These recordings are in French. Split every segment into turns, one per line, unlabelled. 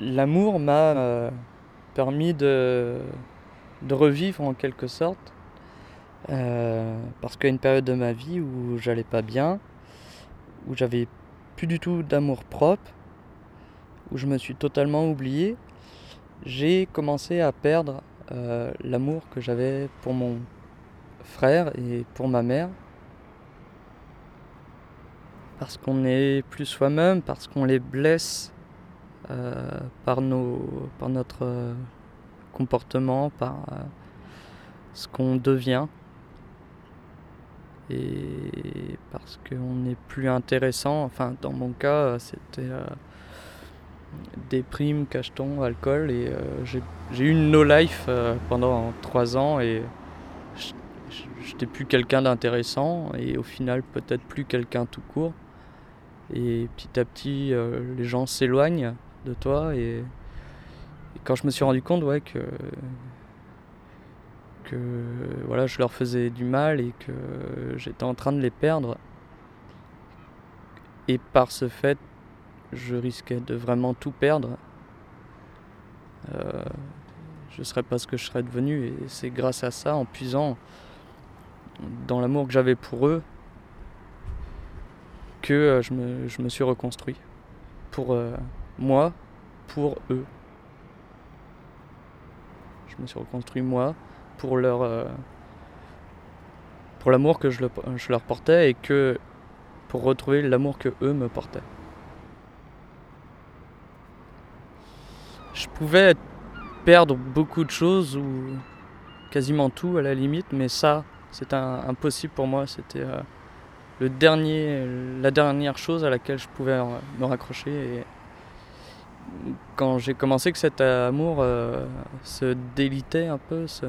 l'amour m'a euh, permis de, revivre en quelque sorte. Euh, parce qu'il une période de ma vie où j'allais pas bien, où j'avais plus du tout d'amour propre, où je me suis totalement oublié, j'ai commencé à perdre euh, l'amour que j'avais pour mon frère et pour ma mère. Parce qu'on est plus soi-même, parce qu'on les blesse par, nos, par notre euh, comportement, par ce qu'on devient. Et parce qu'on n'est plus intéressant, enfin dans mon cas c'était des primes, cachetons, alcool. Et euh, j'ai eu une no-life euh, pendant trois ans et j'étais plus quelqu'un d'intéressant et au final peut-être plus quelqu'un tout court. Et petit à petit, euh, les gens s'éloignent de toi et, quand je me suis rendu compte ouais, que, que voilà, je leur faisais du mal et que j'étais en train de les perdre, et par ce fait, je risquais de vraiment tout perdre. Euh, je ne serais pas ce que je serais devenu. Et c'est grâce à ça, en puisant dans l'amour que j'avais pour eux, que euh, je, me, suis reconstruit. Pour euh, moi, pour eux. Je me suis reconstruit moi, pour leur. pour l'amour que je, leur portais et que. pour retrouver l'amour que eux me portaient. je pouvais perdre beaucoup de choses ou quasiment tout à la limite, mais ça, c'était impossible pour moi. C'était euh, le dernier, la dernière chose à laquelle je pouvais me raccrocher. Et quand j'ai commencé que cet amour euh, se délitait un peu, se,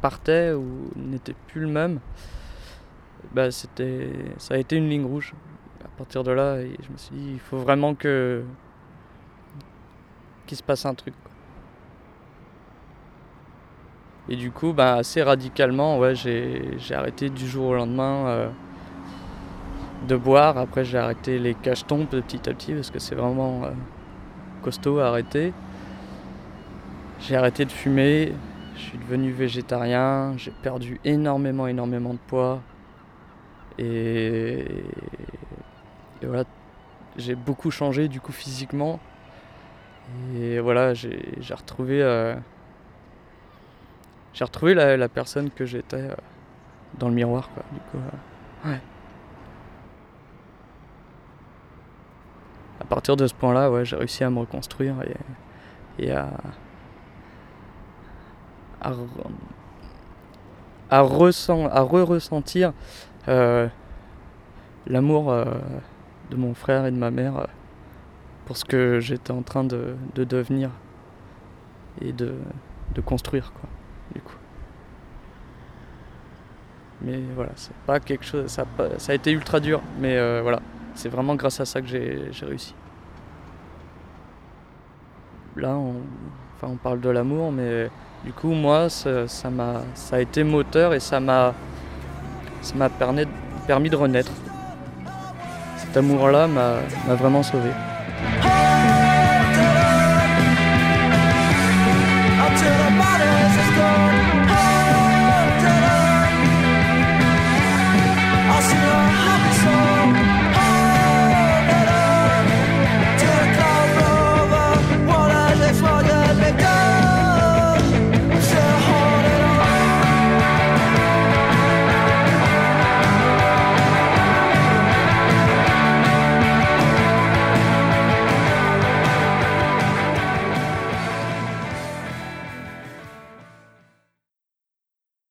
partait ou n'était plus le même, bah c'était, ça a été une ligne rouge. À partir de là, je me suis dit, il faut vraiment que qu'il se passe un truc. Et du coup, bah, assez radicalement, ouais, j'ai arrêté du jour au lendemain euh, de boire. Après, j'ai arrêté les cachetons petit à petit parce que c'est vraiment euh, costaud à arrêter. J'ai arrêté de fumer, je suis devenu végétarien, j'ai perdu énormément, énormément de poids. Et, voilà, j'ai beaucoup changé du coup physiquement. Et voilà, j'ai retrouvé, euh, j'ai retrouvé la, personne que j'étais euh, dans le miroir. Du coup, euh, ouais. À partir de ce point-là, j'ai réussi à me reconstruire et, à, à, à, re-ressentir l'amour de mon frère et de ma mère pour ce que j'étais en train de, devenir et de, construire quoi du coup. Mais voilà c'est pas quelque chose ça a, ça a été ultra dur mais euh, voilà c'est vraiment grâce à ça que j'ai réussi. Là on, enfin, on parle de l'amour mais du coup moi ça, m'a ça a été moteur et ça m'a permis, de renaître. Cet amour là m'a vraiment sauvé